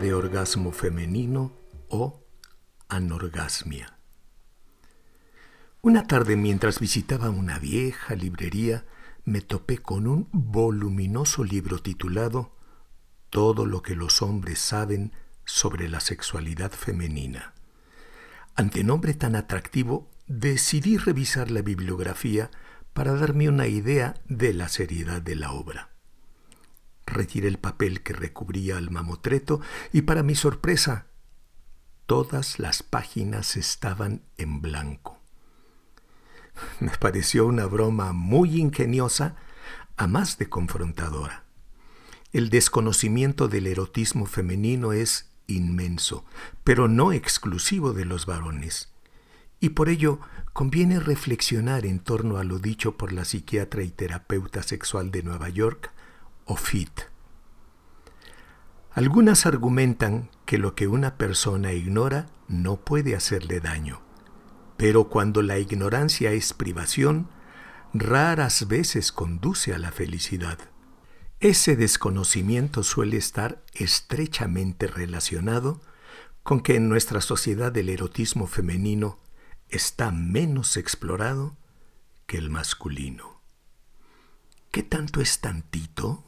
de orgasmo femenino o anorgasmia. Una tarde mientras visitaba una vieja librería, me topé con un voluminoso libro titulado Todo lo que los hombres saben sobre la sexualidad femenina. Ante nombre tan atractivo, decidí revisar la bibliografía para darme una idea de la seriedad de la obra. Retiré el papel que recubría al mamotreto y para mi sorpresa, todas las páginas estaban en blanco. Me pareció una broma muy ingeniosa, a más de confrontadora. El desconocimiento del erotismo femenino es inmenso, pero no exclusivo de los varones. Y por ello conviene reflexionar en torno a lo dicho por la psiquiatra y terapeuta sexual de Nueva York, Ofit. Algunas argumentan que lo que una persona ignora no puede hacerle daño. Pero cuando la ignorancia es privación, raras veces conduce a la felicidad. Ese desconocimiento suele estar estrechamente relacionado con que en nuestra sociedad el erotismo femenino está menos explorado que el masculino. ¿Qué tanto es tantito?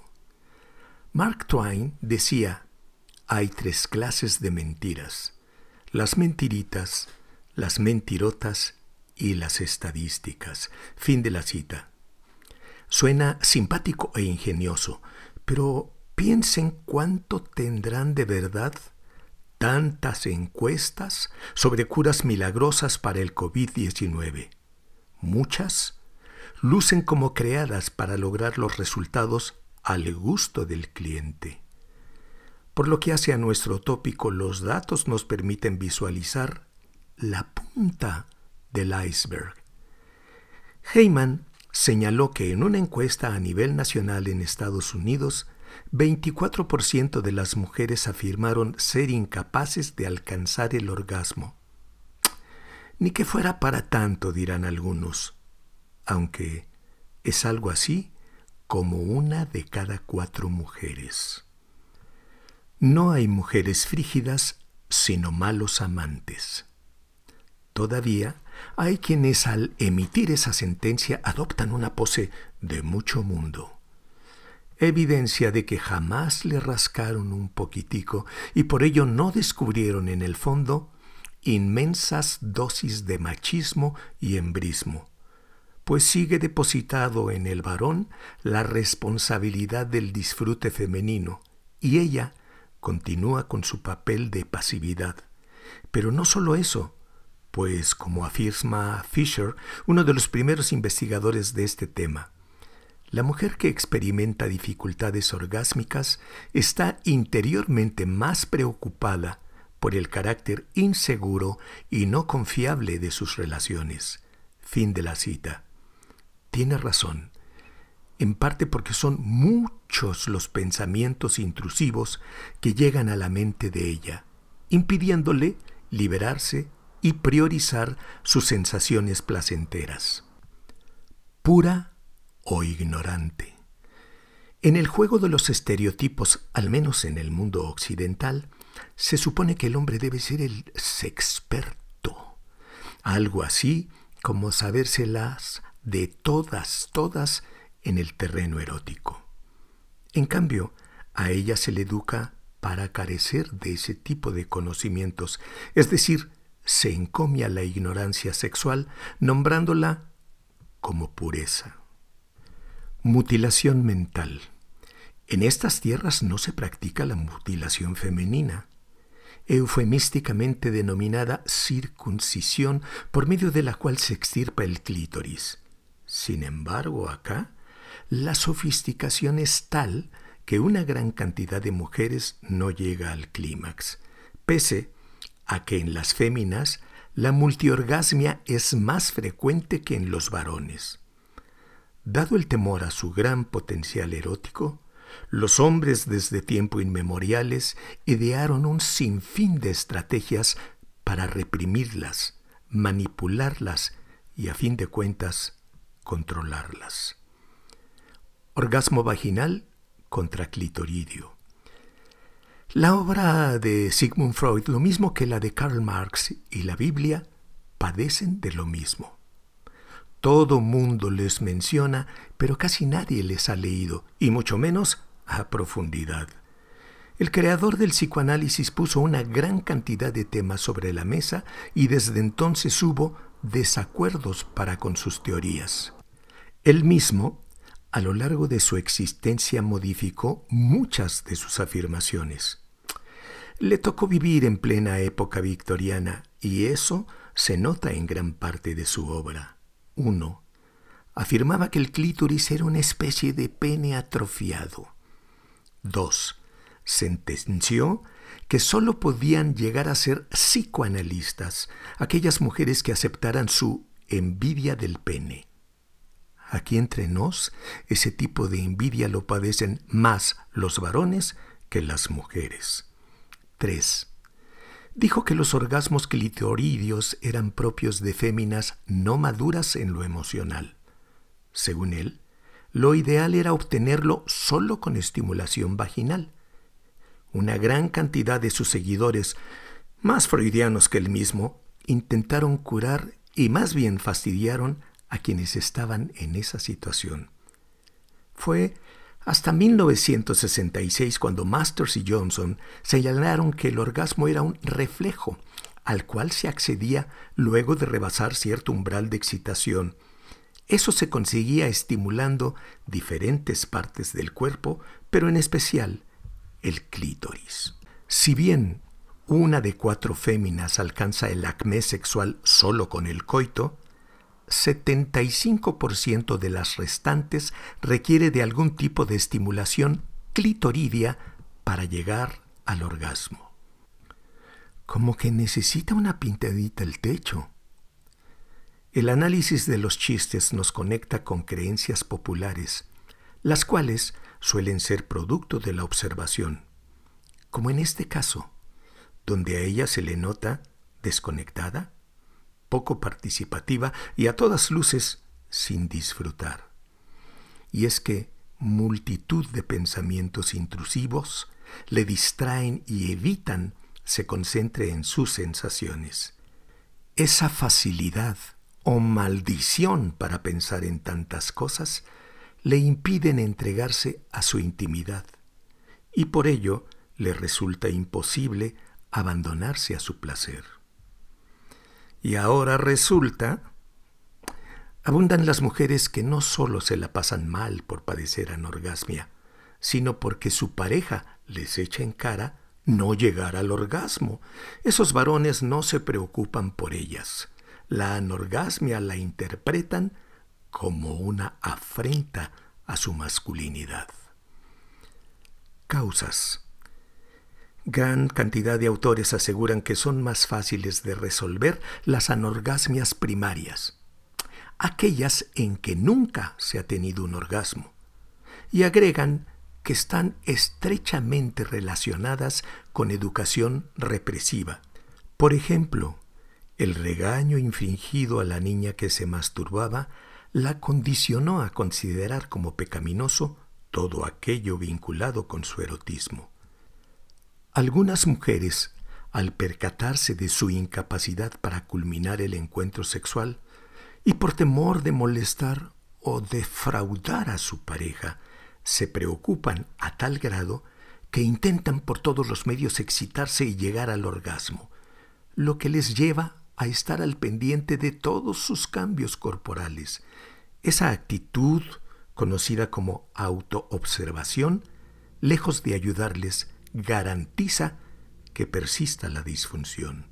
Mark Twain decía, hay tres clases de mentiras, las mentiritas, las mentirotas y las estadísticas. Fin de la cita. Suena simpático e ingenioso, pero piensen cuánto tendrán de verdad tantas encuestas sobre curas milagrosas para el COVID-19. Muchas lucen como creadas para lograr los resultados al gusto del cliente. Por lo que hace a nuestro tópico, los datos nos permiten visualizar la punta del iceberg. Heyman señaló que en una encuesta a nivel nacional en Estados Unidos, 24% de las mujeres afirmaron ser incapaces de alcanzar el orgasmo. Ni que fuera para tanto, dirán algunos, aunque es algo así como una de cada cuatro mujeres. No hay mujeres frígidas, sino malos amantes. Todavía hay quienes al emitir esa sentencia adoptan una pose de mucho mundo. Evidencia de que jamás le rascaron un poquitico y por ello no descubrieron en el fondo inmensas dosis de machismo y embrismo, pues sigue depositado en el varón la responsabilidad del disfrute femenino y ella continúa con su papel de pasividad. Pero no solo eso, pues como afirma Fisher, uno de los primeros investigadores de este tema, la mujer que experimenta dificultades orgásmicas está interiormente más preocupada por el carácter inseguro y no confiable de sus relaciones. Fin de la cita. Tiene razón, en parte porque son muchos los pensamientos intrusivos que llegan a la mente de ella, impidiéndole liberarse y priorizar sus sensaciones placenteras. Pura o ignorante. En el juego de los estereotipos, al menos en el mundo occidental, se supone que el hombre debe ser el sexperto, algo así como sabérselas de todas, todas en el terreno erótico. En cambio, a ella se le educa para carecer de ese tipo de conocimientos, es decir, se encomia la ignorancia sexual nombrándola como pureza. Mutilación mental. En estas tierras no se practica la mutilación femenina, eufemísticamente denominada circuncisión, por medio de la cual se extirpa el clítoris. Sin embargo, acá, la sofisticación es tal que una gran cantidad de mujeres no llega al clímax, pese a que en las féminas la multiorgasmia es más frecuente que en los varones. Dado el temor a su gran potencial erótico, los hombres desde tiempo inmemoriales idearon un sinfín de estrategias para reprimirlas, manipularlas y a fin de cuentas controlarlas. Orgasmo vaginal contra clitoridio. La obra de Sigmund Freud, lo mismo que la de Karl Marx y la Biblia, padecen de lo mismo. Todo mundo les menciona, pero casi nadie les ha leído, y mucho menos a profundidad. El creador del psicoanálisis puso una gran cantidad de temas sobre la mesa y desde entonces hubo desacuerdos para con sus teorías. Él mismo, a lo largo de su existencia, modificó muchas de sus afirmaciones. Le tocó vivir en plena época victoriana y eso se nota en gran parte de su obra. 1. Afirmaba que el clítoris era una especie de pene atrofiado. 2. Sentenció que sólo podían llegar a ser psicoanalistas aquellas mujeres que aceptaran su envidia del pene. Aquí entre nos, ese tipo de envidia lo padecen más los varones que las mujeres. 3. Dijo que los orgasmos clitoridios eran propios de féminas no maduras en lo emocional. Según él, lo ideal era obtenerlo solo con estimulación vaginal. Una gran cantidad de sus seguidores, más freudianos que él mismo, intentaron curar y más bien fastidiaron a quienes estaban en esa situación. Fue hasta 1966, cuando Masters y Johnson señalaron que el orgasmo era un reflejo al cual se accedía luego de rebasar cierto umbral de excitación. Eso se conseguía estimulando diferentes partes del cuerpo, pero en especial el clítoris. Si bien una de cuatro féminas alcanza el acmé sexual solo con el coito, 75% de las restantes requiere de algún tipo de estimulación clitoridia para llegar al orgasmo. Como que necesita una pintadita el techo. El análisis de los chistes nos conecta con creencias populares, las cuales suelen ser producto de la observación, como en este caso, donde a ella se le nota desconectada, poco participativa y a todas luces sin disfrutar. Y es que multitud de pensamientos intrusivos le distraen y evitan se concentre en sus sensaciones. Esa facilidad o maldición para pensar en tantas cosas le impiden entregarse a su intimidad y por ello le resulta imposible abandonarse a su placer. Y ahora resulta, abundan las mujeres que no solo se la pasan mal por padecer anorgasmia, sino porque su pareja les echa en cara no llegar al orgasmo. Esos varones no se preocupan por ellas. La anorgasmia la interpretan como una afrenta a su masculinidad. Causas. Gran cantidad de autores aseguran que son más fáciles de resolver las anorgasmias primarias, aquellas en que nunca se ha tenido un orgasmo, y agregan que están estrechamente relacionadas con educación represiva. Por ejemplo, el regaño infringido a la niña que se masturbaba la condicionó a considerar como pecaminoso todo aquello vinculado con su erotismo. Algunas mujeres, al percatarse de su incapacidad para culminar el encuentro sexual, y por temor de molestar o defraudar a su pareja, se preocupan a tal grado que intentan por todos los medios excitarse y llegar al orgasmo, lo que les lleva a estar al pendiente de todos sus cambios corporales. Esa actitud, conocida como autoobservación, lejos de ayudarles, garantiza que persista la disfunción.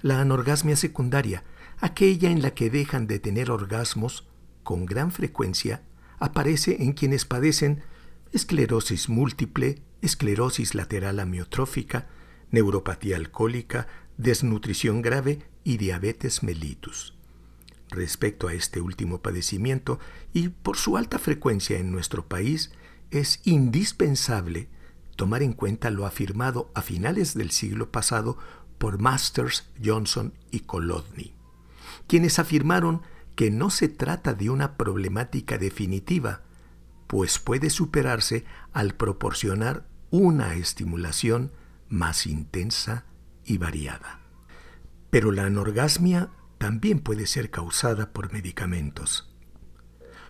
La anorgasmia secundaria, aquella en la que dejan de tener orgasmos, con gran frecuencia aparece en quienes padecen esclerosis múltiple, esclerosis lateral amiotrófica, neuropatía alcohólica, desnutrición grave y diabetes mellitus. Respecto a este último padecimiento y por su alta frecuencia en nuestro país, es indispensable tomar en cuenta lo afirmado a finales del siglo pasado por Masters, Johnson y Kolodny, quienes afirmaron que no se trata de una problemática definitiva, pues puede superarse al proporcionar una estimulación más intensa y variada. Pero la anorgasmia también puede ser causada por medicamentos.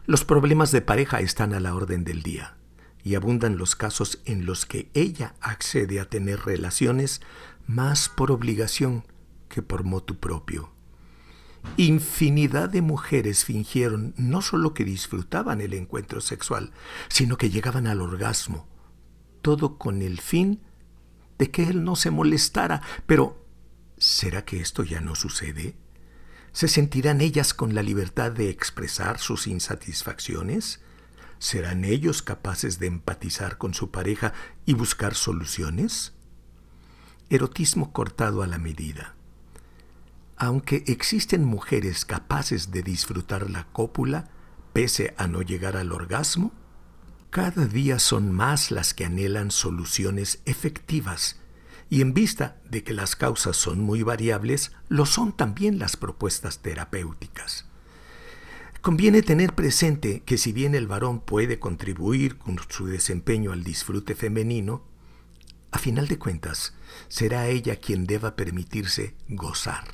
Los problemas de pareja están a la orden del día y abundan los casos en los que ella accede a tener relaciones más por obligación que por motu propio. Infinidad de mujeres fingieron no solo que disfrutaban el encuentro sexual, sino que llegaban al orgasmo, todo con el fin de que él no se molestara. Pero, ¿será que esto ya no sucede? ¿Se sentirán ellas con la libertad de expresar sus insatisfacciones? ¿Serán ellos capaces de empatizar con su pareja y buscar soluciones? Erotismo cortado a la medida. Aunque existen mujeres capaces de disfrutar la cópula, pese a no llegar al orgasmo, cada día son más las que anhelan soluciones efectivas y en vista de que las causas son muy variables, lo son también las propuestas terapéuticas. Conviene tener presente que si bien el varón puede contribuir con su desempeño al disfrute femenino, a final de cuentas será ella quien deba permitirse gozar,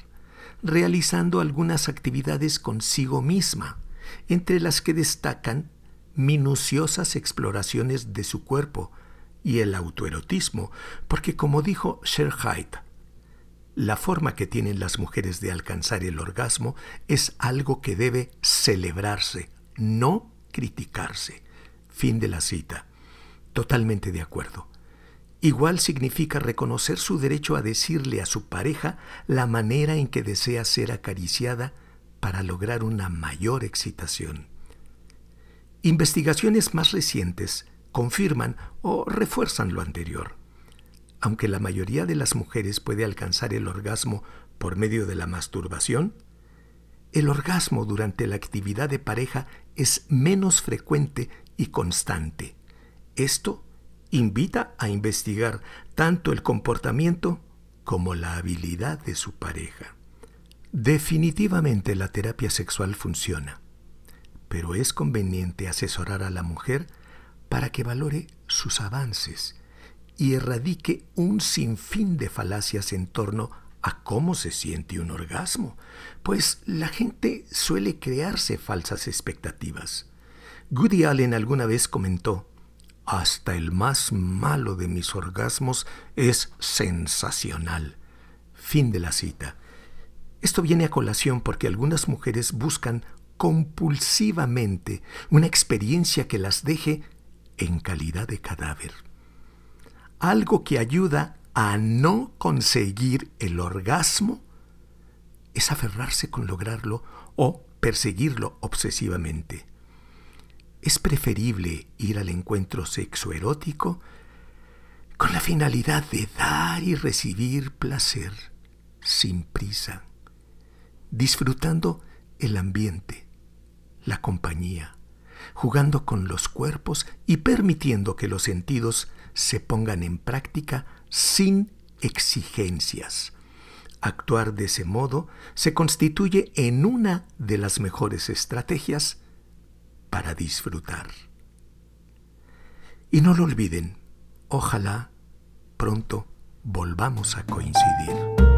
realizando algunas actividades consigo misma, entre las que destacan minuciosas exploraciones de su cuerpo, y el autoerotismo, porque como dijo Sherhait, la forma que tienen las mujeres de alcanzar el orgasmo es algo que debe celebrarse, no criticarse. Fin de la cita. Totalmente de acuerdo. Igual significa reconocer su derecho a decirle a su pareja la manera en que desea ser acariciada para lograr una mayor excitación. Investigaciones más recientes confirman o refuerzan lo anterior. Aunque la mayoría de las mujeres puede alcanzar el orgasmo por medio de la masturbación, el orgasmo durante la actividad de pareja es menos frecuente y constante. Esto invita a investigar tanto el comportamiento como la habilidad de su pareja. Definitivamente la terapia sexual funciona, pero es conveniente asesorar a la mujer para que valore sus avances y erradique un sinfín de falacias en torno a cómo se siente un orgasmo, pues la gente suele crearse falsas expectativas. Goody Allen alguna vez comentó, hasta el más malo de mis orgasmos es sensacional. Fin de la cita. Esto viene a colación porque algunas mujeres buscan compulsivamente una experiencia que las deje en calidad de cadáver. Algo que ayuda a no conseguir el orgasmo es aferrarse con lograrlo o perseguirlo obsesivamente. Es preferible ir al encuentro sexoerótico con la finalidad de dar y recibir placer sin prisa, disfrutando el ambiente, la compañía, jugando con los cuerpos y permitiendo que los sentidos se pongan en práctica sin exigencias. Actuar de ese modo se constituye en una de las mejores estrategias para disfrutar. Y no lo olviden, ojalá pronto volvamos a coincidir.